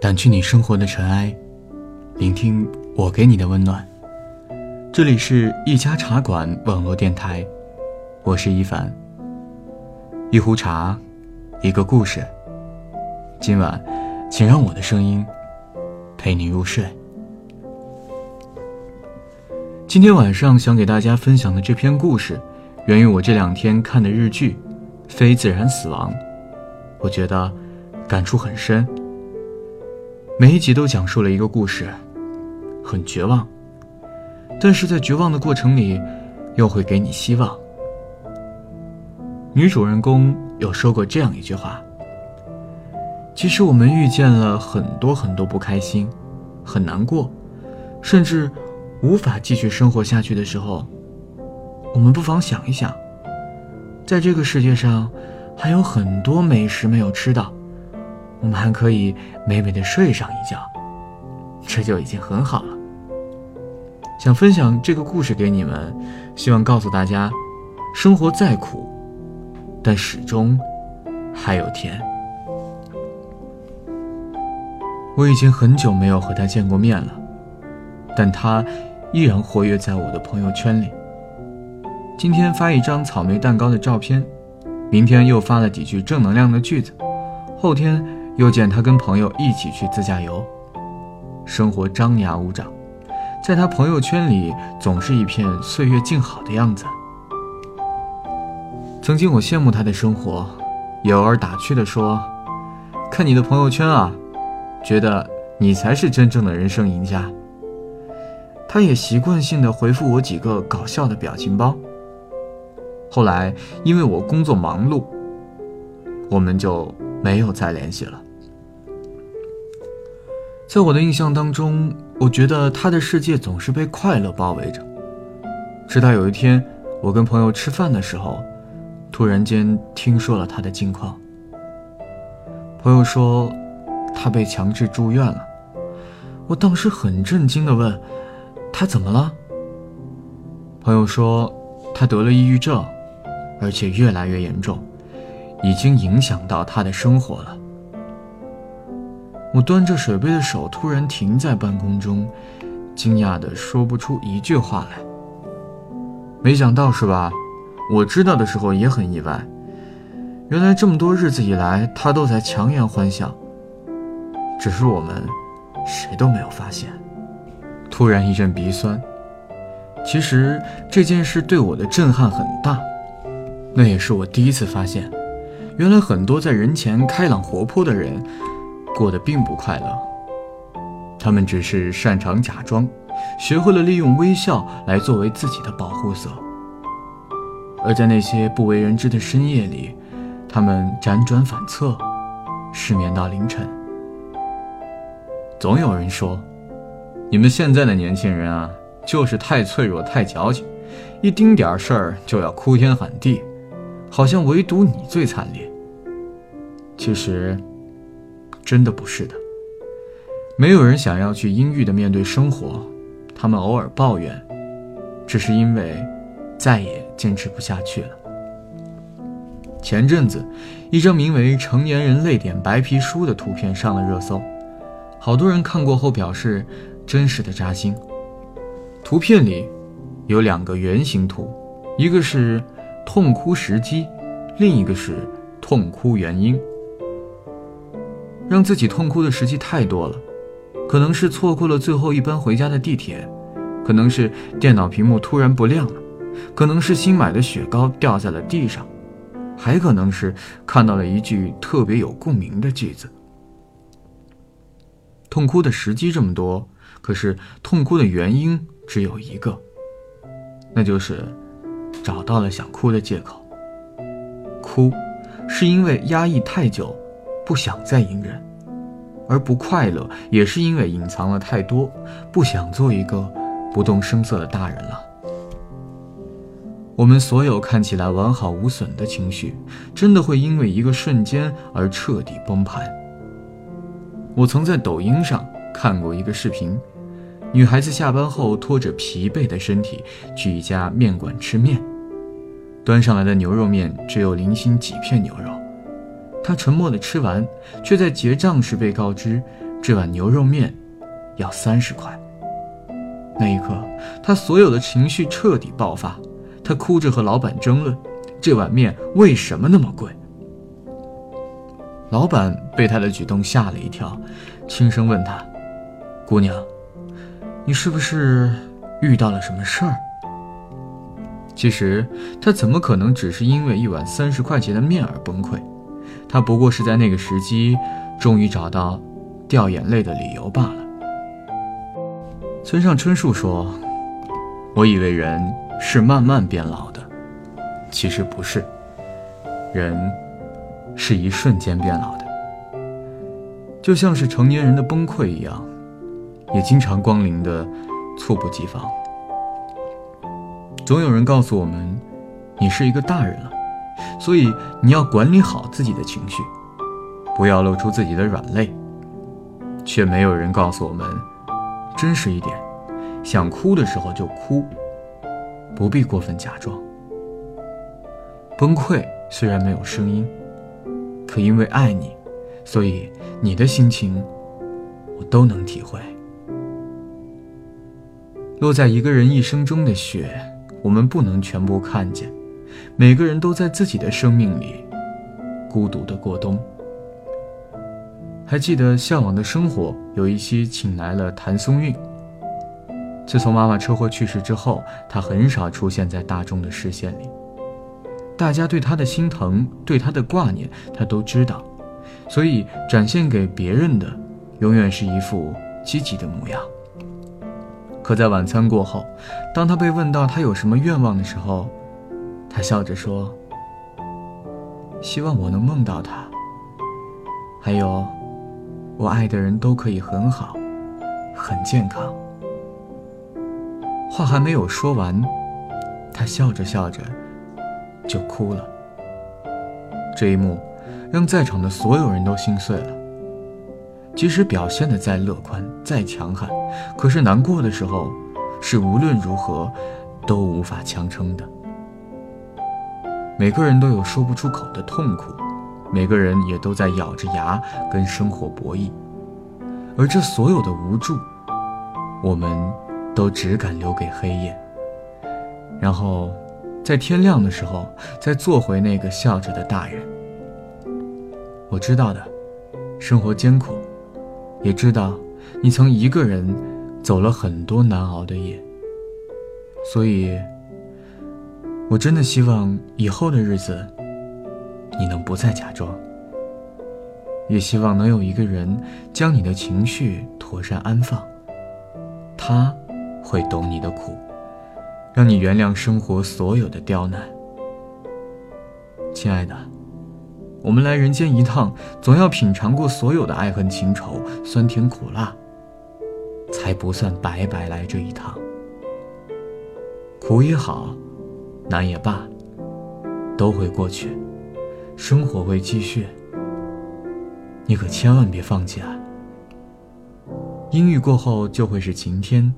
掸去你生活的尘埃，聆听我给你的温暖。这里是一家茶馆网络电台，我是一凡。一壶茶，一个故事。今晚，请让我的声音陪你入睡。今天晚上想给大家分享的这篇故事，源于我这两天看的日剧《非自然死亡》，我觉得感触很深。每一集都讲述了一个故事，很绝望，但是在绝望的过程里，又会给你希望。女主人公有说过这样一句话：“其实我们遇见了很多很多不开心，很难过，甚至无法继续生活下去的时候，我们不妨想一想，在这个世界上还有很多美食没有吃到。”我们还可以美美的睡上一觉，这就已经很好了。想分享这个故事给你们，希望告诉大家，生活再苦，但始终还有甜。我已经很久没有和他见过面了，但他依然活跃在我的朋友圈里。今天发一张草莓蛋糕的照片，明天又发了几句正能量的句子，后天。又见他跟朋友一起去自驾游，生活张牙舞爪，在他朋友圈里总是一片岁月静好的样子。曾经我羡慕他的生活，也偶尔打趣地说：“看你的朋友圈啊，觉得你才是真正的人生赢家。”他也习惯性的回复我几个搞笑的表情包。后来因为我工作忙碌，我们就没有再联系了。在我的印象当中，我觉得他的世界总是被快乐包围着。直到有一天，我跟朋友吃饭的时候，突然间听说了他的近况。朋友说，他被强制住院了。我当时很震惊的问，他怎么了？朋友说，他得了抑郁症，而且越来越严重，已经影响到他的生活了。我端着水杯的手突然停在半空中，惊讶的说不出一句话来。没想到是吧？我知道的时候也很意外。原来这么多日子以来，他都在强颜欢笑，只是我们谁都没有发现。突然一阵鼻酸。其实这件事对我的震撼很大，那也是我第一次发现，原来很多在人前开朗活泼的人。过得并不快乐，他们只是擅长假装，学会了利用微笑来作为自己的保护色。而在那些不为人知的深夜里，他们辗转反侧，失眠到凌晨。总有人说，你们现在的年轻人啊，就是太脆弱、太矫情，一丁点事儿就要哭天喊地，好像唯独你最惨烈。其实。真的不是的，没有人想要去阴郁的面对生活，他们偶尔抱怨，只是因为再也坚持不下去了。前阵子，一张名为《成年人泪点白皮书》的图片上了热搜，好多人看过后表示真实的扎心。图片里有两个圆形图，一个是痛哭时机，另一个是痛哭原因。让自己痛哭的时机太多了，可能是错过了最后一班回家的地铁，可能是电脑屏幕突然不亮了，可能是新买的雪糕掉在了地上，还可能是看到了一句特别有共鸣的句子。痛哭的时机这么多，可是痛哭的原因只有一个，那就是找到了想哭的借口。哭，是因为压抑太久。不想再隐忍，而不快乐也是因为隐藏了太多，不想做一个不动声色的大人了。我们所有看起来完好无损的情绪，真的会因为一个瞬间而彻底崩盘。我曾在抖音上看过一个视频，女孩子下班后拖着疲惫的身体去一家面馆吃面，端上来的牛肉面只有零星几片牛肉。他沉默地吃完，却在结账时被告知，这碗牛肉面要三十块。那一刻，他所有的情绪彻底爆发，他哭着和老板争论，这碗面为什么那么贵。老板被他的举动吓了一跳，轻声问他：“姑娘，你是不是遇到了什么事儿？”其实他怎么可能只是因为一碗三十块钱的面而崩溃？他不过是在那个时机，终于找到掉眼泪的理由罢了。村上春树说：“我以为人是慢慢变老的，其实不是，人是一瞬间变老的。就像是成年人的崩溃一样，也经常光临的猝不及防。总有人告诉我们，你是一个大人了，所以你要管理好自己的情绪，不要露出自己的软肋。却没有人告诉我们。”真实一点，想哭的时候就哭，不必过分假装。崩溃虽然没有声音，可因为爱你，所以你的心情我都能体会。落在一个人一生中的雪，我们不能全部看见。每个人都在自己的生命里孤独的过冬。还记得《向往的生活》有一期请来了谭松韵。自从妈妈车祸去世之后，她很少出现在大众的视线里。大家对她的心疼、对她的挂念，她都知道，所以展现给别人的，永远是一副积极的模样。可在晚餐过后，当她被问到她有什么愿望的时候，他笑着说：“希望我能梦到他，还有。”我爱的人都可以很好，很健康。话还没有说完，他笑着笑着就哭了。这一幕让在场的所有人都心碎了。即使表现的再乐观、再强悍，可是难过的时候，是无论如何都无法强撑的。每个人都有说不出口的痛苦。每个人也都在咬着牙跟生活博弈，而这所有的无助，我们都只敢留给黑夜。然后，在天亮的时候，再做回那个笑着的大人。我知道的，生活艰苦，也知道你曾一个人走了很多难熬的夜。所以，我真的希望以后的日子。你能不再假装，也希望能有一个人将你的情绪妥善安放，他会懂你的苦，让你原谅生活所有的刁难。亲爱的，我们来人间一趟，总要品尝过所有的爱恨情仇、酸甜苦辣，才不算白白来这一趟。苦也好，难也罢，都会过去。生活会继续，你可千万别放弃啊！阴郁过后就会是晴天，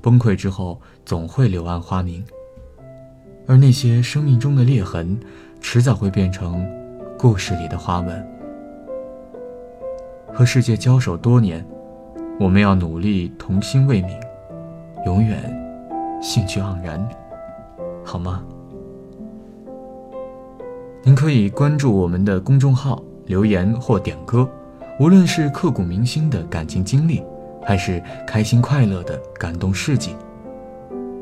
崩溃之后总会柳暗花明，而那些生命中的裂痕，迟早会变成故事里的花纹。和世界交手多年，我们要努力童心未泯，永远兴趣盎然，好吗？您可以关注我们的公众号，留言或点歌，无论是刻骨铭心的感情经历，还是开心快乐的感动事迹，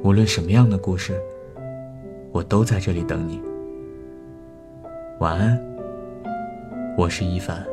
无论什么样的故事，我都在这里等你。晚安，我是一凡。